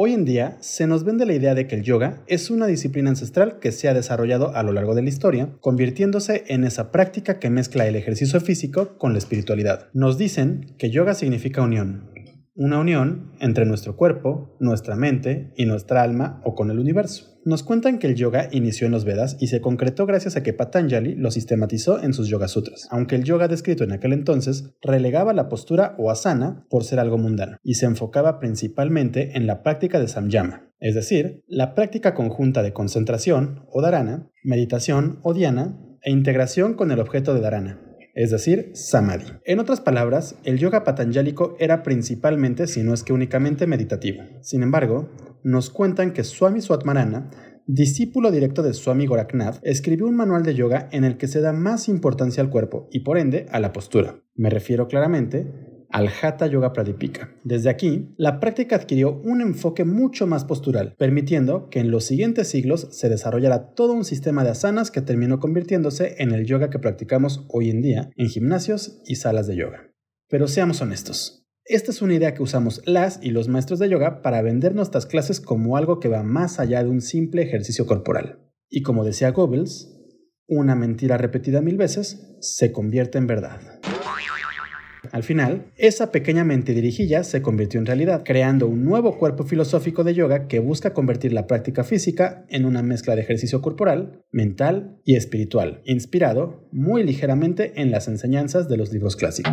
Hoy en día se nos vende la idea de que el yoga es una disciplina ancestral que se ha desarrollado a lo largo de la historia, convirtiéndose en esa práctica que mezcla el ejercicio físico con la espiritualidad. Nos dicen que yoga significa unión, una unión entre nuestro cuerpo, nuestra mente y nuestra alma o con el universo. Nos cuentan que el yoga inició en los Vedas y se concretó gracias a que Patanjali lo sistematizó en sus Yoga Sutras, aunque el yoga descrito en aquel entonces relegaba la postura o asana por ser algo mundano y se enfocaba principalmente en la práctica de samyama, es decir, la práctica conjunta de concentración o dharana, meditación o dhyana e integración con el objeto de dharana, es decir, samadhi. En otras palabras, el yoga patanjálico era principalmente, si no es que únicamente, meditativo. Sin embargo, nos cuentan que Swami Swatmarana, discípulo directo de Swami Goraknath, escribió un manual de yoga en el que se da más importancia al cuerpo y por ende a la postura. Me refiero claramente al Hatha Yoga Pradipika. Desde aquí, la práctica adquirió un enfoque mucho más postural, permitiendo que en los siguientes siglos se desarrollara todo un sistema de asanas que terminó convirtiéndose en el yoga que practicamos hoy en día en gimnasios y salas de yoga. Pero seamos honestos. Esta es una idea que usamos las y los maestros de yoga para vender nuestras clases como algo que va más allá de un simple ejercicio corporal. Y como decía Goebbels, una mentira repetida mil veces se convierte en verdad. Al final, esa pequeña mentirijilla se convirtió en realidad, creando un nuevo cuerpo filosófico de yoga que busca convertir la práctica física en una mezcla de ejercicio corporal, mental y espiritual, inspirado muy ligeramente en las enseñanzas de los libros clásicos.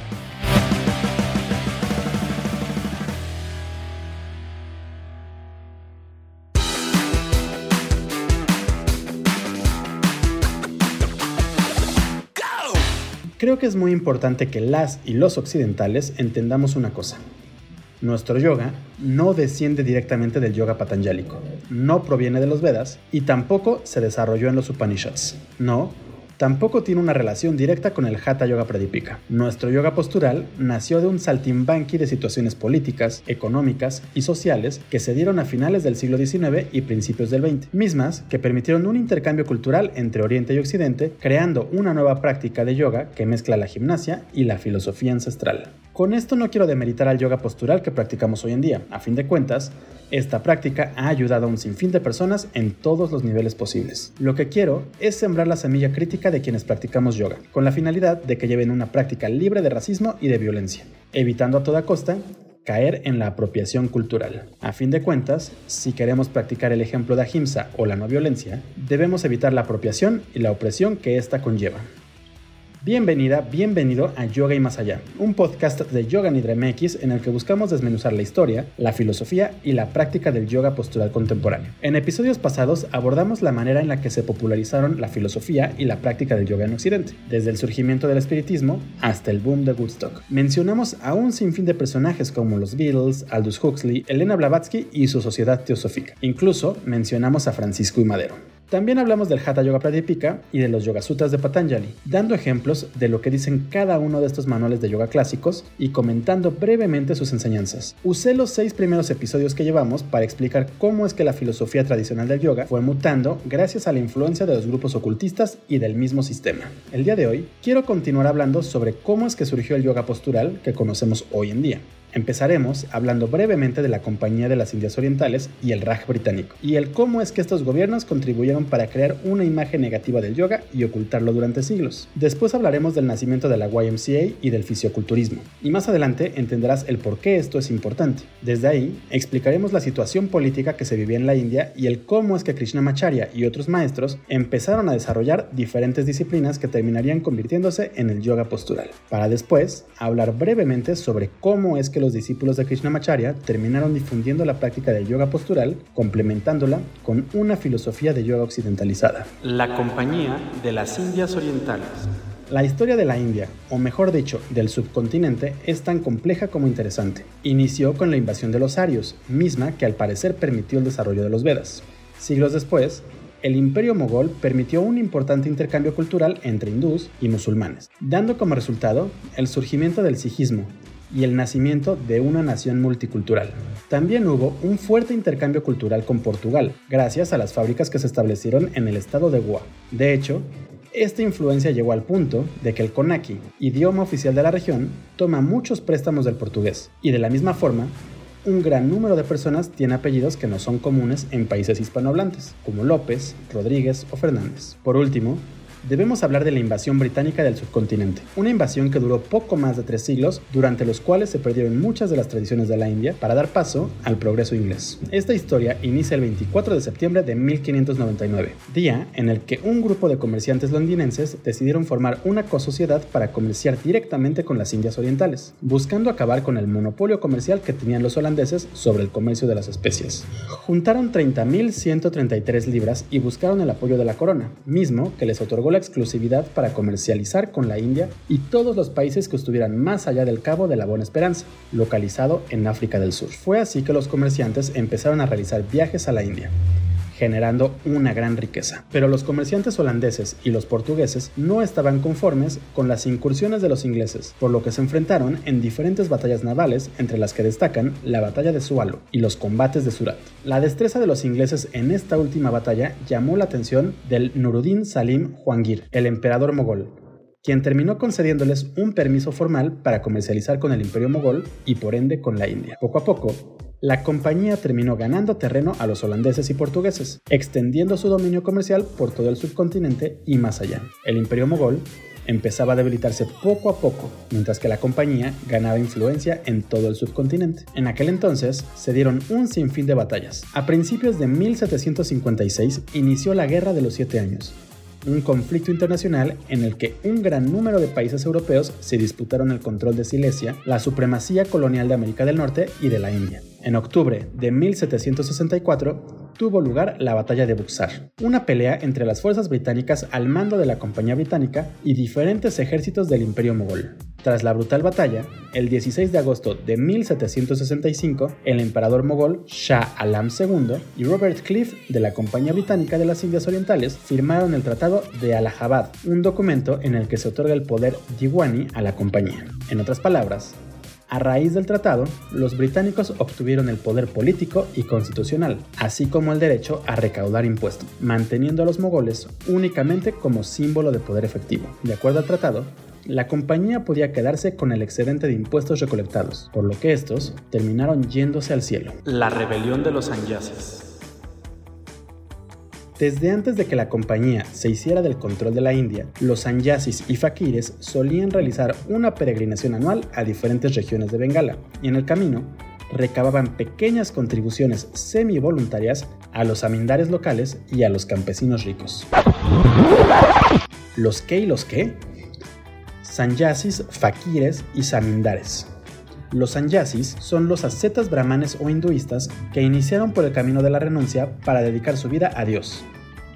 Es muy importante que las y los occidentales entendamos una cosa. Nuestro yoga no desciende directamente del yoga patanjálico, no proviene de los Vedas y tampoco se desarrolló en los Upanishads. No, tampoco tiene una relación directa con el Hatha Yoga Pradipika. Nuestro yoga postural nació de un saltimbanqui de situaciones políticas, económicas y sociales que se dieron a finales del siglo XIX y principios del XX, mismas que permitieron un intercambio cultural entre Oriente y Occidente, creando una nueva práctica de yoga que mezcla la gimnasia y la filosofía ancestral. Con esto no quiero demeritar al yoga postural que practicamos hoy en día. A fin de cuentas, esta práctica ha ayudado a un sinfín de personas en todos los niveles posibles. Lo que quiero es sembrar la semilla crítica de quienes practicamos yoga, con la finalidad de que lleven una práctica libre de racismo y de violencia, evitando a toda costa caer en la apropiación cultural. A fin de cuentas, si queremos practicar el ejemplo de ahimsa o la no violencia, debemos evitar la apropiación y la opresión que ésta conlleva. Bienvenida, bienvenido a Yoga y Más Allá, un podcast de Yoga Nidra MX en el que buscamos desmenuzar la historia, la filosofía y la práctica del yoga postural contemporáneo. En episodios pasados abordamos la manera en la que se popularizaron la filosofía y la práctica del yoga en Occidente, desde el surgimiento del espiritismo hasta el boom de Woodstock. Mencionamos a un sinfín de personajes como los Beatles, Aldous Huxley, Elena Blavatsky y su sociedad teosófica. Incluso mencionamos a Francisco y Madero. También hablamos del Hatha Yoga Pradipika y de los Yoga Sutras de Patanjali, dando ejemplos de lo que dicen cada uno de estos manuales de yoga clásicos y comentando brevemente sus enseñanzas. Usé los seis primeros episodios que llevamos para explicar cómo es que la filosofía tradicional del yoga fue mutando gracias a la influencia de los grupos ocultistas y del mismo sistema. El día de hoy quiero continuar hablando sobre cómo es que surgió el yoga postural que conocemos hoy en día. Empezaremos hablando brevemente de la Compañía de las Indias Orientales y el Raj británico, y el cómo es que estos gobiernos contribuyeron para crear una imagen negativa del yoga y ocultarlo durante siglos. Después hablaremos del nacimiento de la YMCA y del fisioculturismo, y más adelante entenderás el por qué esto es importante. Desde ahí, explicaremos la situación política que se vivía en la India y el cómo es que Krishnamacharya y otros maestros empezaron a desarrollar diferentes disciplinas que terminarían convirtiéndose en el yoga postural, para después hablar brevemente sobre cómo es que los discípulos de Krishnamacharya terminaron difundiendo la práctica del yoga postural, complementándola con una filosofía de yoga occidentalizada. La Compañía de las Indias Orientales. La historia de la India, o mejor dicho, del subcontinente, es tan compleja como interesante. Inició con la invasión de los arios, misma que al parecer permitió el desarrollo de los Vedas. Siglos después, el imperio mogol permitió un importante intercambio cultural entre hindús y musulmanes, dando como resultado el surgimiento del sijismo y el nacimiento de una nación multicultural. También hubo un fuerte intercambio cultural con Portugal, gracias a las fábricas que se establecieron en el estado de Goa. De hecho, esta influencia llegó al punto de que el konaki, idioma oficial de la región, toma muchos préstamos del portugués, y de la misma forma, un gran número de personas tiene apellidos que no son comunes en países hispanohablantes, como López, Rodríguez o Fernández. Por último, debemos hablar de la invasión británica del subcontinente, una invasión que duró poco más de tres siglos, durante los cuales se perdieron muchas de las tradiciones de la India para dar paso al progreso inglés. Esta historia inicia el 24 de septiembre de 1599, día en el que un grupo de comerciantes londinenses decidieron formar una co-sociedad para comerciar directamente con las Indias Orientales, buscando acabar con el monopolio comercial que tenían los holandeses sobre el comercio de las especies. Juntaron 30.133 libras y buscaron el apoyo de la corona, mismo que les otorgó la exclusividad para comercializar con la India y todos los países que estuvieran más allá del Cabo de la Buena Esperanza, localizado en África del Sur. Fue así que los comerciantes empezaron a realizar viajes a la India generando una gran riqueza. Pero los comerciantes holandeses y los portugueses no estaban conformes con las incursiones de los ingleses, por lo que se enfrentaron en diferentes batallas navales, entre las que destacan la batalla de Sualo y los combates de Surat. La destreza de los ingleses en esta última batalla llamó la atención del Nuruddin Salim Jahangir, el emperador mogol, quien terminó concediéndoles un permiso formal para comercializar con el imperio mogol y por ende con la India. Poco a poco, la compañía terminó ganando terreno a los holandeses y portugueses, extendiendo su dominio comercial por todo el subcontinente y más allá. El imperio mogol empezaba a debilitarse poco a poco, mientras que la compañía ganaba influencia en todo el subcontinente. En aquel entonces se dieron un sinfín de batallas. A principios de 1756 inició la Guerra de los Siete Años, un conflicto internacional en el que un gran número de países europeos se disputaron el control de Silesia, la supremacía colonial de América del Norte y de la India. En octubre de 1764 tuvo lugar la Batalla de Buxar, una pelea entre las fuerzas británicas al mando de la Compañía Británica y diferentes ejércitos del Imperio Mogol. Tras la brutal batalla, el 16 de agosto de 1765, el emperador mogol Shah Alam II y Robert Cliff de la Compañía Británica de las Indias Orientales firmaron el Tratado de Allahabad, un documento en el que se otorga el poder Diwani a la compañía. En otras palabras, a raíz del tratado, los británicos obtuvieron el poder político y constitucional, así como el derecho a recaudar impuestos, manteniendo a los mogoles únicamente como símbolo de poder efectivo. De acuerdo al tratado, la compañía podía quedarse con el excedente de impuestos recolectados, por lo que estos terminaron yéndose al cielo. La rebelión de los Sanyasis. Desde antes de que la compañía se hiciera del control de la India, los sanyasis y fakires solían realizar una peregrinación anual a diferentes regiones de Bengala, y en el camino recababan pequeñas contribuciones semi-voluntarias a los amindares locales y a los campesinos ricos. ¿Los qué y los qué? Sanyasis, fakires y samindares. Los sanyasis son los ascetas brahmanes o hinduistas que iniciaron por el camino de la renuncia para dedicar su vida a Dios,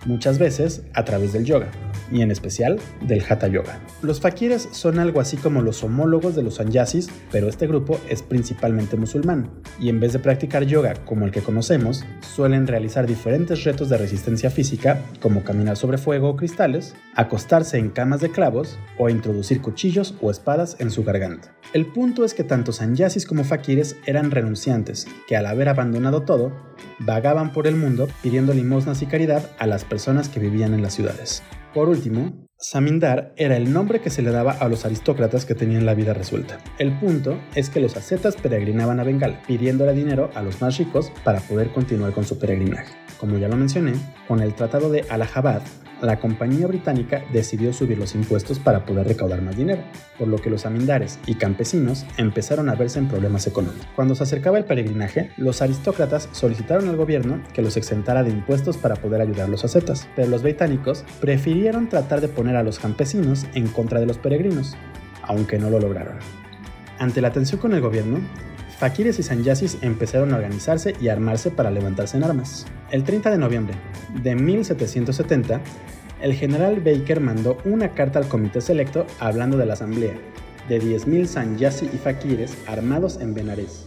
muchas veces a través del yoga y en especial del Hatha Yoga. Los fakires son algo así como los homólogos de los sanyasis, pero este grupo es principalmente musulmán, y en vez de practicar yoga como el que conocemos, suelen realizar diferentes retos de resistencia física, como caminar sobre fuego o cristales, acostarse en camas de clavos o introducir cuchillos o espadas en su garganta. El punto es que tanto sanyasis como fakires eran renunciantes, que al haber abandonado todo, vagaban por el mundo pidiendo limosnas y caridad a las personas que vivían en las ciudades. Por último, Samindar era el nombre que se le daba a los aristócratas que tenían la vida resuelta. El punto es que los ascetas peregrinaban a Bengala, pidiéndole dinero a los más ricos para poder continuar con su peregrinaje. Como ya lo mencioné, con el Tratado de Allahabad, la compañía británica decidió subir los impuestos para poder recaudar más dinero, por lo que los amindares y campesinos empezaron a verse en problemas económicos. Cuando se acercaba el peregrinaje, los aristócratas solicitaron al gobierno que los exentara de impuestos para poder ayudar a los ascetas, pero los británicos prefirieron tratar de poner a los campesinos en contra de los peregrinos, aunque no lo lograron. Ante la tensión con el gobierno, Fakires y sanyasis empezaron a organizarse y armarse para levantarse en armas. El 30 de noviembre de 1770, el general Baker mandó una carta al comité selecto hablando de la asamblea, de 10.000 sanyasi y fakires armados en Benares,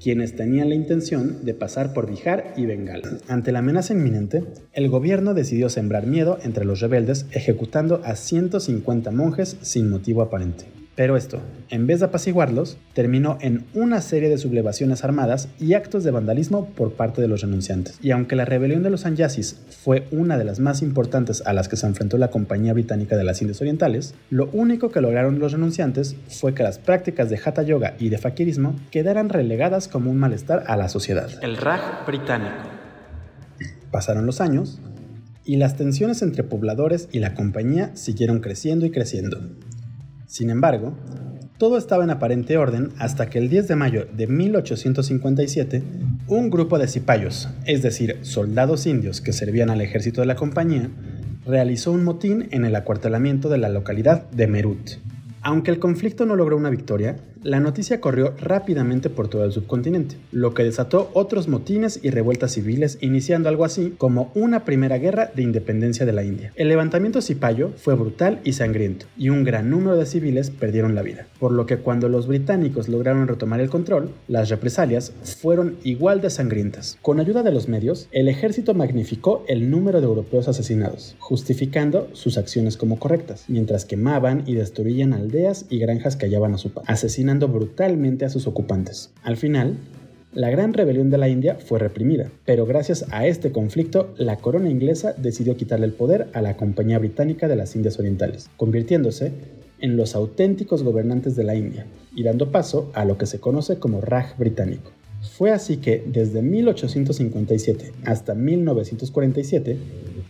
quienes tenían la intención de pasar por Bihar y Bengala. Ante la amenaza inminente, el gobierno decidió sembrar miedo entre los rebeldes ejecutando a 150 monjes sin motivo aparente. Pero esto, en vez de apaciguarlos, terminó en una serie de sublevaciones armadas y actos de vandalismo por parte de los renunciantes. Y aunque la rebelión de los Anyasis fue una de las más importantes a las que se enfrentó la Compañía Británica de las Indias Orientales, lo único que lograron los renunciantes fue que las prácticas de Hatha Yoga y de Fakirismo quedaran relegadas como un malestar a la sociedad. El Raj británico. Pasaron los años y las tensiones entre pobladores y la compañía siguieron creciendo y creciendo. Sin embargo, todo estaba en aparente orden hasta que el 10 de mayo de 1857, un grupo de cipayos, es decir, soldados indios que servían al ejército de la compañía, realizó un motín en el acuartelamiento de la localidad de Merut. Aunque el conflicto no logró una victoria, la noticia corrió rápidamente por todo el subcontinente, lo que desató otros motines y revueltas civiles, iniciando algo así como una primera guerra de independencia de la India. El levantamiento cipayo fue brutal y sangriento, y un gran número de civiles perdieron la vida, por lo que cuando los británicos lograron retomar el control, las represalias fueron igual de sangrientas. Con ayuda de los medios, el ejército magnificó el número de europeos asesinados, justificando sus acciones como correctas, mientras quemaban y destruían aldeas y granjas que hallaban a su paso, brutalmente a sus ocupantes. Al final, la gran rebelión de la India fue reprimida, pero gracias a este conflicto, la corona inglesa decidió quitarle el poder a la Compañía Británica de las Indias Orientales, convirtiéndose en los auténticos gobernantes de la India y dando paso a lo que se conoce como Raj británico. Fue así que desde 1857 hasta 1947,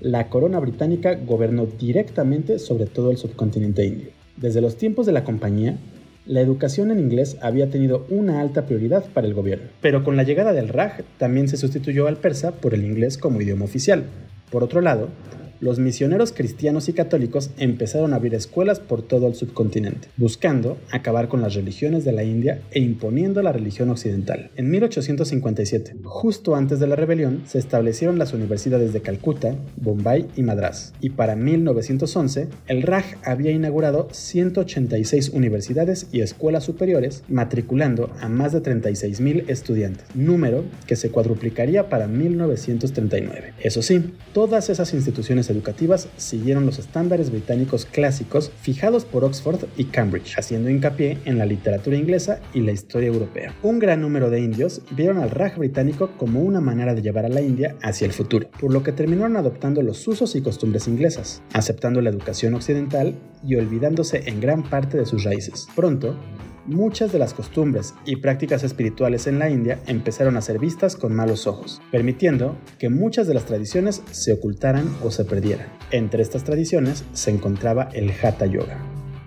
la corona británica gobernó directamente sobre todo el subcontinente indio. Desde los tiempos de la compañía, la educación en inglés había tenido una alta prioridad para el gobierno, pero con la llegada del Raj también se sustituyó al persa por el inglés como idioma oficial. Por otro lado, los misioneros cristianos y católicos empezaron a abrir escuelas por todo el subcontinente, buscando acabar con las religiones de la India e imponiendo la religión occidental. En 1857, justo antes de la rebelión, se establecieron las universidades de Calcuta, Bombay y Madras, y para 1911, el Raj había inaugurado 186 universidades y escuelas superiores, matriculando a más de 36.000 estudiantes, número que se cuadruplicaría para 1939. Eso sí, todas esas instituciones educativas siguieron los estándares británicos clásicos fijados por Oxford y Cambridge, haciendo hincapié en la literatura inglesa y la historia europea. Un gran número de indios vieron al Raj británico como una manera de llevar a la India hacia el futuro, por lo que terminaron adoptando los usos y costumbres inglesas, aceptando la educación occidental y olvidándose en gran parte de sus raíces. Pronto, muchas de las costumbres y prácticas espirituales en la India empezaron a ser vistas con malos ojos, permitiendo que muchas de las tradiciones se ocultaran o se perdieran. Entre estas tradiciones se encontraba el Hatha Yoga.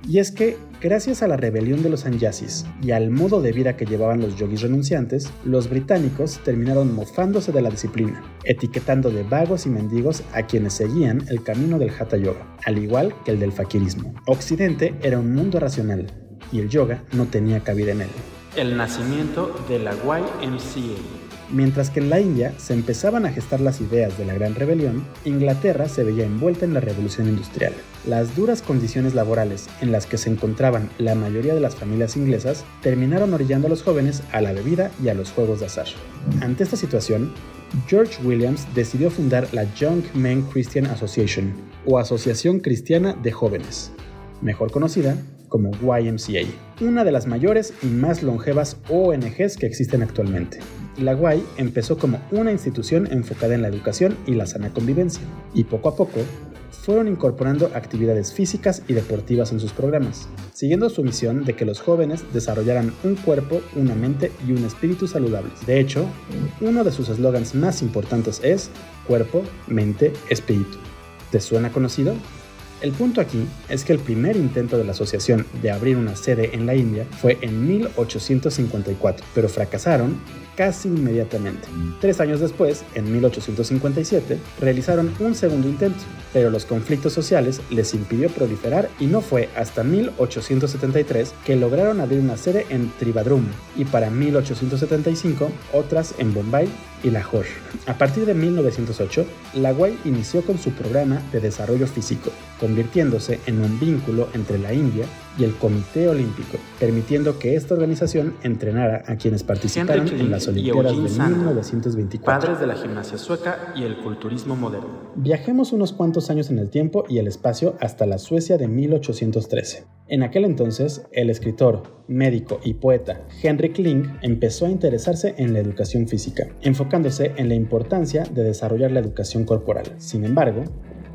Y es que, gracias a la rebelión de los Anyasis y al modo de vida que llevaban los yogis renunciantes, los británicos terminaron mofándose de la disciplina, etiquetando de vagos y mendigos a quienes seguían el camino del Hatha Yoga, al igual que el del fakirismo. Occidente era un mundo racional, y el yoga no tenía cabida en él. El nacimiento de la YMCA. Mientras que en la India se empezaban a gestar las ideas de la Gran Rebelión, Inglaterra se veía envuelta en la Revolución Industrial. Las duras condiciones laborales en las que se encontraban la mayoría de las familias inglesas terminaron orillando a los jóvenes a la bebida y a los juegos de azar. Ante esta situación, George Williams decidió fundar la Young Men Christian Association, o Asociación Cristiana de Jóvenes, mejor conocida como YMCA, una de las mayores y más longevas ONGs que existen actualmente. La Y empezó como una institución enfocada en la educación y la sana convivencia, y poco a poco fueron incorporando actividades físicas y deportivas en sus programas, siguiendo su misión de que los jóvenes desarrollaran un cuerpo, una mente y un espíritu saludables. De hecho, uno de sus eslogans más importantes es cuerpo, mente, espíritu. ¿Te suena conocido? El punto aquí es que el primer intento de la asociación de abrir una sede en la India fue en 1854, pero fracasaron casi inmediatamente. Tres años después, en 1857, realizaron un segundo intento, pero los conflictos sociales les impidió proliferar y no fue hasta 1873 que lograron abrir una sede en Trivandrum y para 1875 otras en Bombay y Lahore. A partir de 1908, la UAI inició con su programa de desarrollo físico, convirtiéndose en un vínculo entre la India y el Comité Olímpico, permitiendo que esta organización entrenara a quienes participaron en las Olimpiadas de 1924. Padres de la gimnasia sueca y el culturismo moderno. Viajemos unos cuantos años en el tiempo y el espacio hasta la Suecia de 1813. En aquel entonces, el escritor, médico y poeta Henrik Ling empezó a interesarse en la educación física, enfocándose en la importancia de desarrollar la educación corporal. Sin embargo,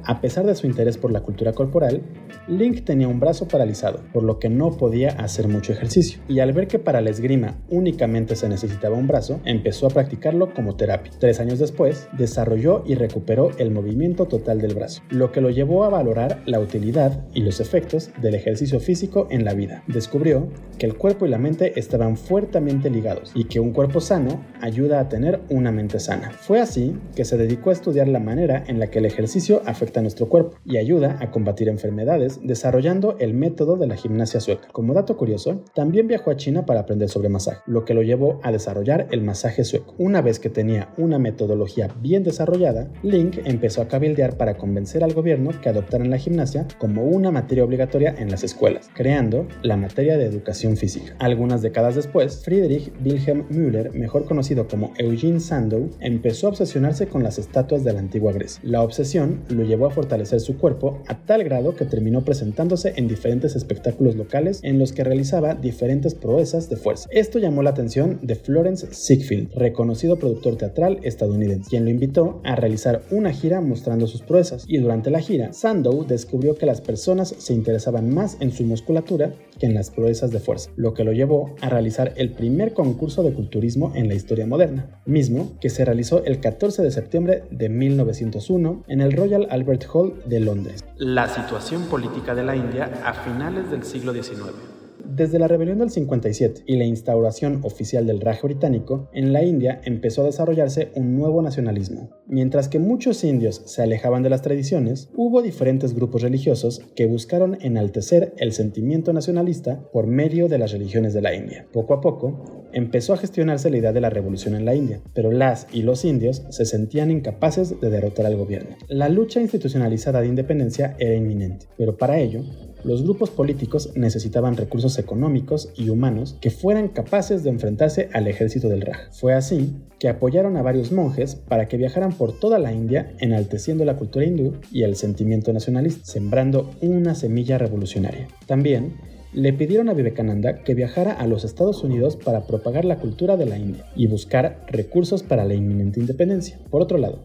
a pesar de su interés por la cultura corporal, Link tenía un brazo paralizado, por lo que no podía hacer mucho ejercicio, y al ver que para la esgrima únicamente se necesitaba un brazo, empezó a practicarlo como terapia. Tres años después, desarrolló y recuperó el movimiento total del brazo, lo que lo llevó a valorar la utilidad y los efectos del ejercicio físico en la vida. Descubrió que el cuerpo y la mente estaban fuertemente ligados y que un cuerpo sano ayuda a tener una mente sana. Fue así que se dedicó a estudiar la manera en la que el ejercicio a nuestro cuerpo y ayuda a combatir enfermedades desarrollando el método de la gimnasia sueca. Como dato curioso, también viajó a China para aprender sobre masaje, lo que lo llevó a desarrollar el masaje sueco. Una vez que tenía una metodología bien desarrollada, Link empezó a cabildear para convencer al gobierno que adoptaran la gimnasia como una materia obligatoria en las escuelas, creando la materia de educación física. Algunas décadas después, Friedrich Wilhelm Müller, mejor conocido como Eugene Sandow, empezó a obsesionarse con las estatuas de la antigua Grecia. La obsesión lo llevó a fortalecer su cuerpo a tal grado que terminó presentándose en diferentes espectáculos locales en los que realizaba diferentes proezas de fuerza. Esto llamó la atención de Florence Ziegfeld, reconocido productor teatral estadounidense, quien lo invitó a realizar una gira mostrando sus proezas. Y durante la gira, Sandow descubrió que las personas se interesaban más en su musculatura que en las proezas de fuerza, lo que lo llevó a realizar el primer concurso de culturismo en la historia moderna, mismo que se realizó el 14 de septiembre de 1901 en el Royal Albert Hall de Londres. La situación política de la India a finales del siglo XIX. Desde la rebelión del 57 y la instauración oficial del Raj británico, en la India empezó a desarrollarse un nuevo nacionalismo. Mientras que muchos indios se alejaban de las tradiciones, hubo diferentes grupos religiosos que buscaron enaltecer el sentimiento nacionalista por medio de las religiones de la India. Poco a poco, empezó a gestionarse la idea de la revolución en la India, pero las y los indios se sentían incapaces de derrotar al gobierno. La lucha institucionalizada de independencia era inminente, pero para ello los grupos políticos necesitaban recursos económicos y humanos que fueran capaces de enfrentarse al ejército del Raj. Fue así que apoyaron a varios monjes para que viajaran por toda la India enalteciendo la cultura hindú y el sentimiento nacionalista, sembrando una semilla revolucionaria. También le pidieron a Vivekananda que viajara a los Estados Unidos para propagar la cultura de la India y buscar recursos para la inminente independencia. Por otro lado,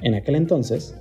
en aquel entonces,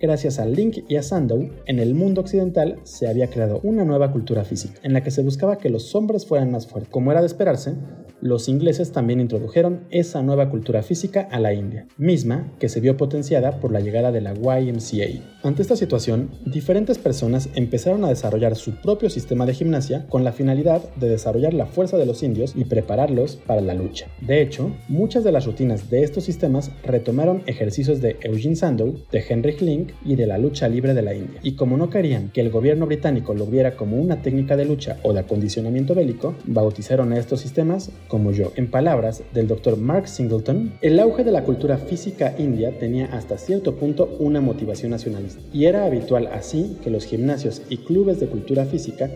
gracias a Link y a Sandow, en el mundo occidental se había creado una nueva cultura física, en la que se buscaba que los hombres fueran más fuertes. Como era de esperarse, los ingleses también introdujeron esa nueva cultura física a la India, misma que se vio potenciada por la llegada de la YMCA. Ante esta situación, diferentes personas empezaron a desarrollar su propio sistema de gimnasia con la finalidad de desarrollar la fuerza de los indios y prepararlos para la lucha. De hecho, muchas de las rutinas de estos sistemas retomaron ejercicios de Eugene Sandow, de Henry Link y de la lucha libre de la India. Y como no querían que el gobierno británico lo viera como una técnica de lucha o de acondicionamiento bélico, bautizaron a estos sistemas como yo. En palabras del doctor Mark Singleton, el auge de la cultura física india tenía hasta cierto punto una motivación nacionalista, y era habitual así que los gimnasios y clubes de cultura física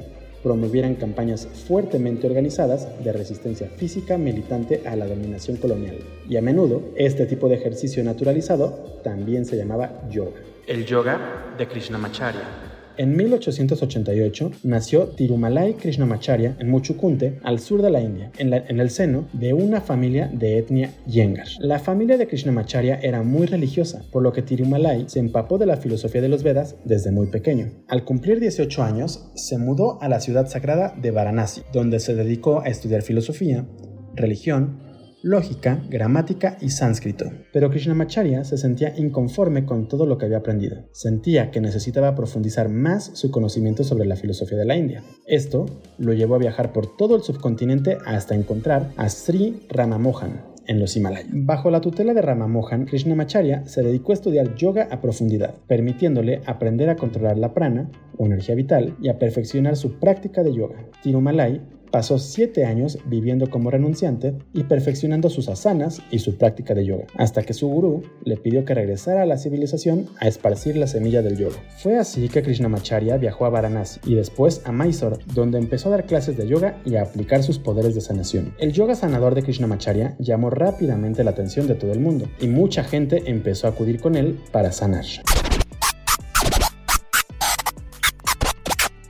promovieran campañas fuertemente organizadas de resistencia física militante a la dominación colonial. Y a menudo, este tipo de ejercicio naturalizado también se llamaba yoga. El yoga de Krishnamacharya. En 1888 nació Tirumalai Krishnamacharya en Muchukunte, al sur de la India, en, en, el seno de una familia de etnia Yengar. La familia de Krishnamacharya era muy religiosa, por lo que Tirumalai se empapó de la filosofía de los Vedas desde muy pequeño. Al cumplir 18 años, se mudó a la ciudad sagrada de Varanasi, donde se dedicó a estudiar filosofía, religión, lógica, gramática y sánscrito. Pero Krishnamacharya se sentía inconforme con todo lo que había aprendido. Sentía que necesitaba profundizar más su conocimiento sobre la filosofía de la India. Esto lo llevó a viajar por todo el subcontinente hasta encontrar a Sri Ramamohan, en los Himalayas. Bajo la tutela de Ramamohan, Krishnamacharya se dedicó a estudiar yoga a profundidad, permitiéndole aprender a controlar la prana, o energía vital, y a perfeccionar su práctica de yoga. Tirumalai Pasó siete años viviendo como renunciante y perfeccionando sus asanas y su práctica de yoga, hasta que su gurú le pidió que regresara a la civilización a esparcir la semilla del yoga. Fue así que Krishnamacharya viajó a Varanasi y después a Mysore, donde empezó a dar clases de yoga y a aplicar sus poderes de sanación. El yoga sanador de Krishnamacharya llamó rápidamente la atención de todo el mundo y mucha gente empezó a acudir con él para sanar.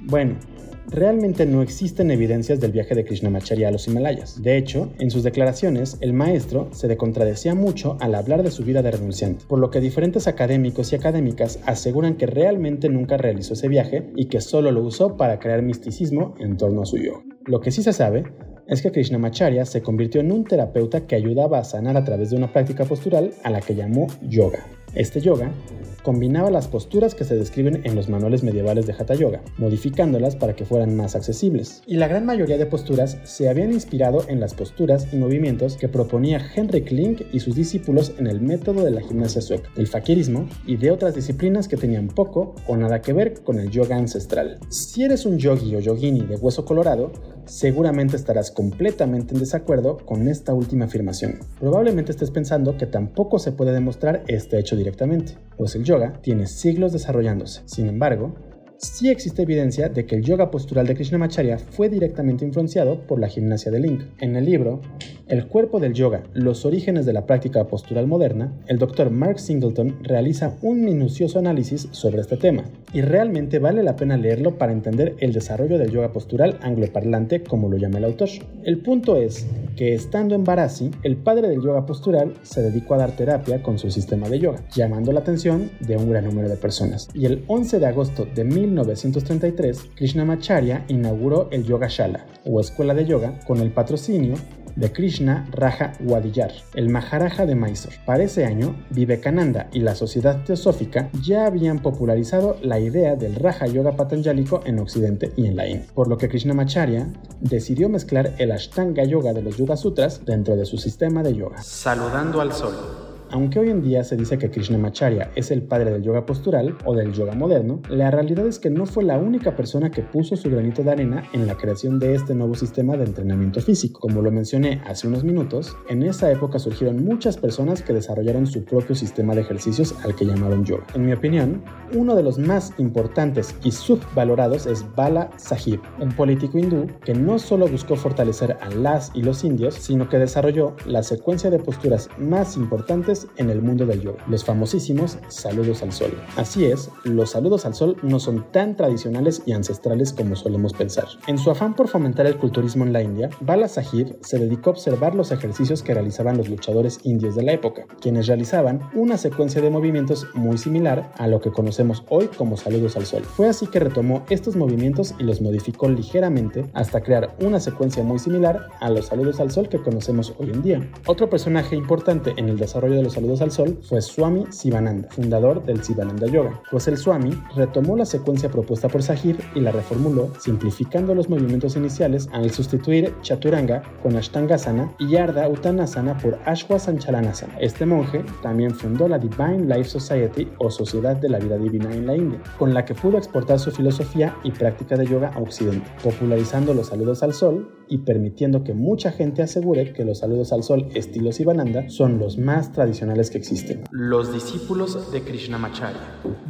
Bueno, realmente no existen evidencias del viaje de Krishnamacharya a los Himalayas. De hecho, en sus declaraciones, el maestro se contradecía mucho al hablar de su vida de renunciante, por lo que diferentes académicos y académicas aseguran que realmente nunca realizó ese viaje y que solo lo usó para crear misticismo en torno a su yoga. Lo que sí se sabe es que Krishnamacharya se convirtió en un terapeuta que ayudaba a sanar a través de una práctica postural a la que llamó yoga. Este yoga combinaba las posturas que se describen en los manuales medievales de Hatha Yoga, modificándolas para que fueran más accesibles. Y la gran mayoría de posturas se habían inspirado en las posturas y movimientos que proponía Henrik Link y sus discípulos en el método de la gimnasia sueca, del fakirismo y de otras disciplinas que tenían poco o nada que ver con el yoga ancestral. Si eres un yogi o yogini de hueso colorado, seguramente estarás completamente en desacuerdo con esta última afirmación. Probablemente estés pensando que tampoco se puede demostrar este hecho directamente, pues el yoga tiene siglos desarrollándose. Sin embargo, sí existe evidencia de que el yoga postural de Krishnamacharya fue directamente influenciado por la gimnasia de Link. En el libro El cuerpo del yoga, los orígenes de la práctica postural moderna, el doctor Mark Singleton realiza un minucioso análisis sobre este tema, y realmente vale la pena leerlo para entender el desarrollo del yoga postural angloparlante como lo llama el autor. El punto es que estando en Varasi, el padre del yoga postural se dedicó a dar terapia con su sistema de yoga, llamando la atención de un gran número de personas. Y el 11 de agosto de 1933, Krishnamacharya inauguró el Yoga Shala, o escuela de yoga, con el patrocinio de Krishna Raja Wadiyar, el Maharaja de Mysore. Para ese año, Vivekananda y la Sociedad Teosófica ya habían popularizado la idea del Raja Yoga Patanjálico en Occidente y en la India, por lo que Krishnamacharya decidió mezclar el Ashtanga Yoga de los Yoga Sutras dentro de su sistema de yoga. Saludando al sol. Aunque hoy en día se dice que Krishnamacharya es el padre del yoga postural o del yoga moderno, la realidad es que no fue la única persona que puso su granito de arena en la creación de este nuevo sistema de entrenamiento físico. Como lo mencioné hace unos minutos, en esa época surgieron muchas personas que desarrollaron su propio sistema de ejercicios al que llamaron yoga. En mi opinión, uno de los más importantes y subvalorados es Bala Sahib, un político hindú que no solo buscó fortalecer a las y los indios, sino que desarrolló la secuencia de posturas más importantes en el mundo del yoga, los famosísimos saludos al sol. Así es, los saludos al sol no son tan tradicionales y ancestrales como solemos pensar. En su afán por fomentar el culturismo en la India, Bala Sahib se dedicó a observar los ejercicios que realizaban los luchadores indios de la época, quienes realizaban una secuencia de movimientos muy similar a lo que conocemos hoy como saludos al sol. Fue así que retomó estos movimientos y los modificó ligeramente hasta crear una secuencia muy similar a los saludos al sol que conocemos hoy en día. Otro personaje importante en el desarrollo de los saludos al sol fue Swami Sivananda, fundador del Sivananda Yoga, pues el Swami retomó la secuencia propuesta por Sahir y la reformuló, simplificando los movimientos iniciales al sustituir Chaturanga con Ashtangasana y Ardha Uttanasana por Ashwasanchalanasana. Este monje también fundó la Divine Life Society o Sociedad de la Vida Divina en la India, con la que pudo exportar su filosofía y práctica de yoga a Occidente, popularizando los saludos al sol y permitiendo que mucha gente asegure que los saludos al sol estilo Sivananda son los más tradicionales que existen. Los discípulos de Krishnamacharya.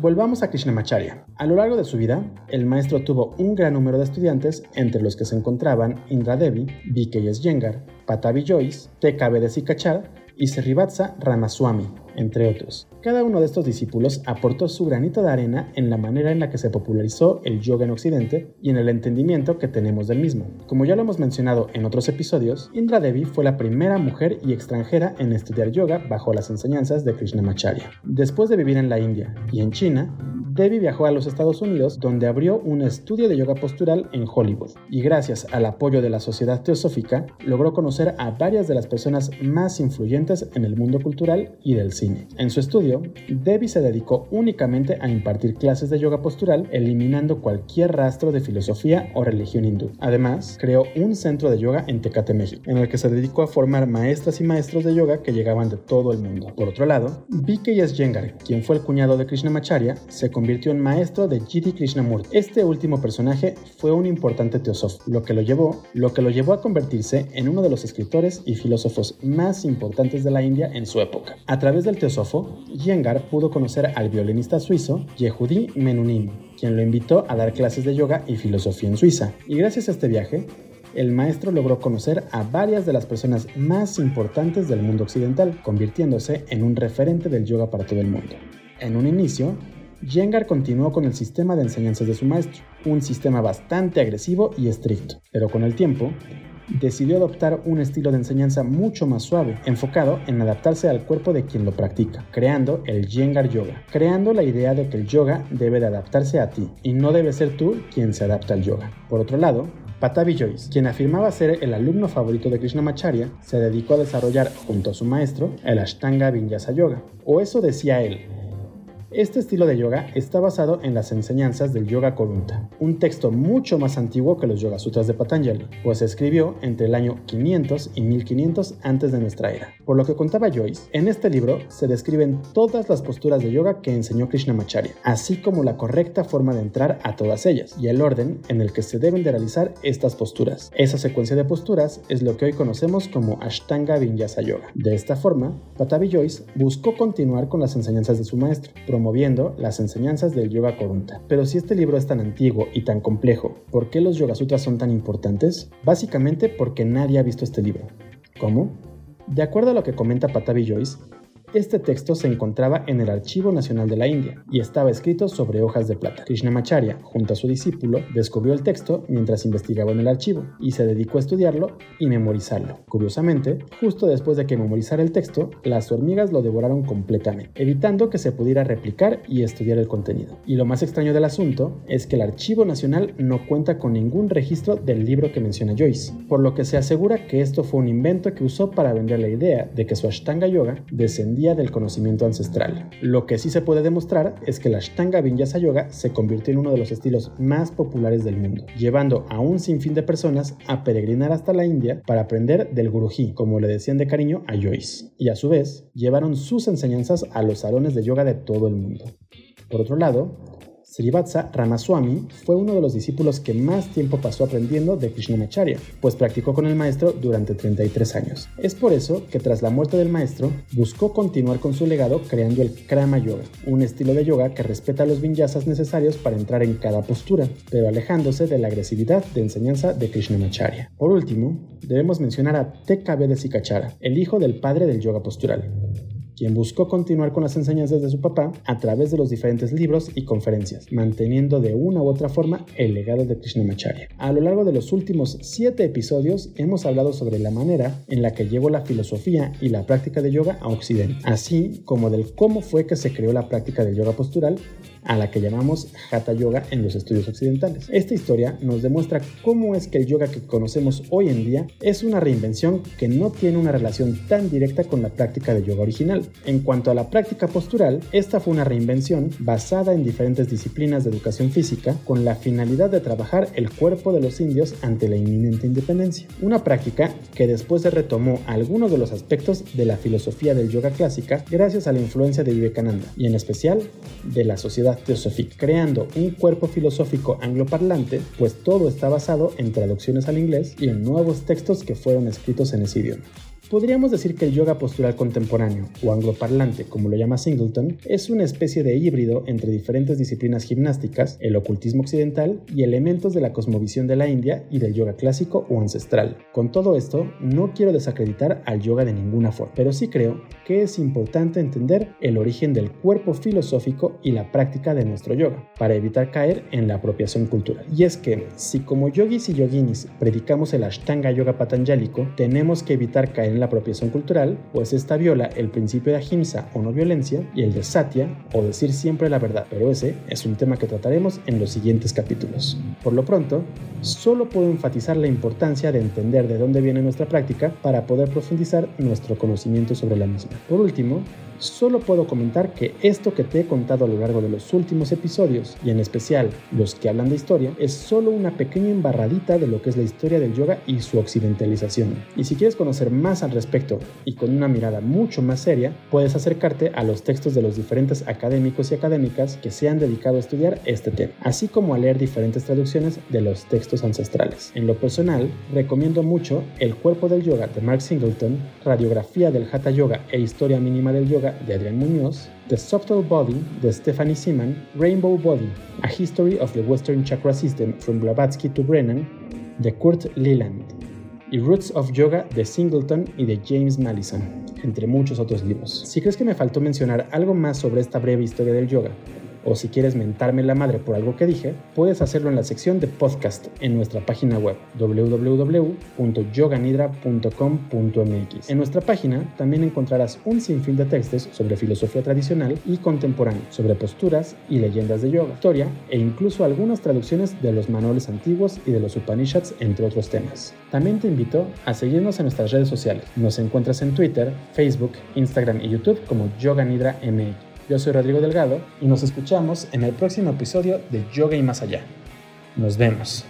Volvamos a Krishnamacharya. A lo largo de su vida, el maestro tuvo un gran número de estudiantes, entre los que se encontraban Indra Devi, B.K.S. Yengar, Patabi Joyce, T.K.B. de Sikachar y Srivatsa Ramaswamy, entre otros. Cada uno de estos discípulos aportó su granito de arena en la manera en la que se popularizó el yoga en Occidente y en el entendimiento que tenemos del mismo. Como ya lo hemos mencionado en otros episodios, Indra Devi fue la primera mujer y extranjera en estudiar yoga bajo las enseñanzas de Krishnamacharya. Después de vivir en la India y en China, Devi viajó a los Estados Unidos donde abrió un estudio de yoga postural en Hollywood y gracias al apoyo de la Sociedad Teosófica logró conocer a varias de las personas más influyentes en el mundo cultural y del cine. En su estudio, Devi se dedicó únicamente a impartir clases de yoga postural eliminando cualquier rastro de filosofía o religión hindú. Además, creó un centro de yoga en Tecate, México, en el que se dedicó a formar maestras y maestros de yoga que llegaban de todo el mundo. Por otro lado, B.K.S. Yengar, quien fue el cuñado de Krishnamacharya, se convirtió en maestro de G.D. Krishnamurti. Este último personaje fue un importante teósofo, lo que lo llevó, lo que lo llevó a convertirse en uno de los escritores y filósofos más importantes de la India en su época. A través del teósofo, Yengar pudo conocer al violinista suizo Yehudi Menuhin, quien lo invitó a dar clases de yoga y filosofía en Suiza. Y gracias a este viaje, el maestro logró conocer a varias de las personas más importantes del mundo occidental, convirtiéndose en un referente del yoga para todo el mundo. En un inicio, Yengar continuó con el sistema de enseñanzas de su maestro, un sistema bastante agresivo y estricto, pero con el tiempo, decidió adoptar un estilo de enseñanza mucho más suave, enfocado en adaptarse al cuerpo de quien lo practica, creando el Yengar Yoga, creando la idea de que el yoga debe de adaptarse a ti y no debe ser tú quien se adapta al yoga. Por otro lado, Patabi Joyce, quien afirmaba ser el alumno favorito de Krishnamacharya, se dedicó a desarrollar junto a su maestro el Ashtanga Vinyasa Yoga, o eso decía él, este estilo de yoga está basado en las enseñanzas del Yoga Korunta, un texto mucho más antiguo que los Yoga Sutras de Patanjali, pues se escribió entre el año 500 y 1500 antes de nuestra era. Por lo que contaba Joyce, en este libro se describen todas las posturas de yoga que enseñó Krishnamacharya, así como la correcta forma de entrar a todas ellas y el orden en el que se deben de realizar estas posturas. Esa secuencia de posturas es lo que hoy conocemos como Ashtanga Vinyasa Yoga. De esta forma, Patabi Joyce buscó continuar con las enseñanzas de su maestro, promoviendo las enseñanzas del Yoga Korunta. Pero si este libro es tan antiguo y tan complejo, ¿por qué los Yoga Sutras son tan importantes? Básicamente porque nadie ha visto este libro. ¿Cómo? De acuerdo a lo que comenta Patabi Joyce, este texto se encontraba en el Archivo Nacional de la India y estaba escrito sobre hojas de plata. Krishnamacharya, junto a su discípulo, descubrió el texto mientras investigaba en el archivo y se dedicó a estudiarlo y memorizarlo. Curiosamente, justo después de que memorizara el texto, las hormigas lo devoraron completamente, evitando que se pudiera replicar y estudiar el contenido. Y lo más extraño del asunto es que el Archivo Nacional no cuenta con ningún registro del libro que menciona Joyce, por lo que se asegura que esto fue un invento que usó para vender la idea de que su Ashtanga Yoga descendía del conocimiento ancestral. Lo que sí se puede demostrar es que la Ashtanga Vinyasa Yoga se convirtió en uno de los estilos más populares del mundo, llevando a un sinfín de personas a peregrinar hasta la India para aprender del Guruji, como le decían de cariño a Joyce, y a su vez llevaron sus enseñanzas a los salones de yoga de todo el mundo. Por otro lado, Srivatsa Ramaswamy fue uno de los discípulos que más tiempo pasó aprendiendo de Krishnamacharya, pues practicó con el maestro durante 33 años. Es por eso que tras la muerte del maestro, buscó continuar con su legado creando el Krama Yoga, un estilo de yoga que respeta los vinyasas necesarios para entrar en cada postura, pero alejándose de la agresividad de enseñanza de Krishnamacharya. Por último, debemos mencionar a TKB de Sikachara, el hijo del padre del yoga postural quien buscó continuar con las enseñanzas de su papá a través de los diferentes libros y conferencias, manteniendo de una u otra forma el legado de Krishnamacharya. A lo largo de los últimos siete episodios hemos hablado sobre la manera en la que llevó la filosofía y la práctica de yoga a Occidente, así como del cómo fue que se creó la práctica del yoga postural a la que llamamos Hatha Yoga en los estudios occidentales. Esta historia nos demuestra cómo es que el yoga que conocemos hoy en día es una reinvención que no tiene una relación tan directa con la práctica de yoga original. En cuanto a la práctica postural, esta fue una reinvención basada en diferentes disciplinas de educación física con la finalidad de trabajar el cuerpo de los indios ante la inminente independencia. Una práctica que después se retomó algunos de los aspectos de la filosofía del yoga clásica gracias a la influencia de Vivekananda y en especial de la sociedad creando un cuerpo filosófico angloparlante, pues todo está basado en traducciones al inglés y en nuevos textos que fueron escritos en ese idioma. Podríamos decir que el yoga postural contemporáneo, o angloparlante como lo llama Singleton, es una especie de híbrido entre diferentes disciplinas gimnásticas, el ocultismo occidental y elementos de la cosmovisión de la India y del yoga clásico o ancestral. Con todo esto, no quiero desacreditar al yoga de ninguna forma, pero sí creo que es importante entender el origen del cuerpo filosófico y la práctica de nuestro yoga, para evitar caer en la apropiación cultural. Y es que, si como yogis y yoginis predicamos el Ashtanga Yoga patanjálico, tenemos que evitar caer en la apropiación cultural, pues esta viola el principio de ahimsa o no violencia y el de satya o decir siempre la verdad, pero ese es un tema que trataremos en los siguientes capítulos. Por lo pronto, solo puedo enfatizar la importancia de entender de dónde viene nuestra práctica para poder profundizar nuestro conocimiento sobre la misma. Por último, Solo puedo comentar que esto que te he contado a lo largo de los últimos episodios, y en especial los que hablan de historia, es solo una pequeña embarradita de lo que es la historia del yoga y su occidentalización. Y si quieres conocer más al respecto y con una mirada mucho más seria, puedes acercarte a los textos de los diferentes académicos y académicas que se han dedicado a estudiar este tema, así como a leer diferentes traducciones de los textos ancestrales. En lo personal, recomiendo mucho El cuerpo del yoga de Mark Singleton, Radiografía del Hatha Yoga e Historia mínima del de Adrián Muñoz, The Subtle Body de Stephanie Seaman, Rainbow Body, A History of the Western Chakra System from Blavatsky to Brennan, de Kurt Leland, y Roots of Yoga de Singleton y de James Mallison, entre muchos otros libros. Si crees que me faltó mencionar algo más sobre esta breve historia del yoga, o si quieres mentarme la madre por algo que dije, puedes hacerlo en la sección de podcast en nuestra página web www.yoganidra.com.mx. En nuestra página también encontrarás un sinfín de textos sobre filosofía tradicional y contemporánea, sobre posturas y leyendas de yoga, historia e incluso algunas traducciones de los manuales antiguos y de los Upanishads, entre otros temas. También te invito a seguirnos en nuestras redes sociales. Nos encuentras en Twitter, Facebook, Instagram y YouTube como Yoga Nidra. Yo soy Rodrigo Delgado y nos escuchamos en el próximo episodio de Yoga y Más Allá. Nos vemos.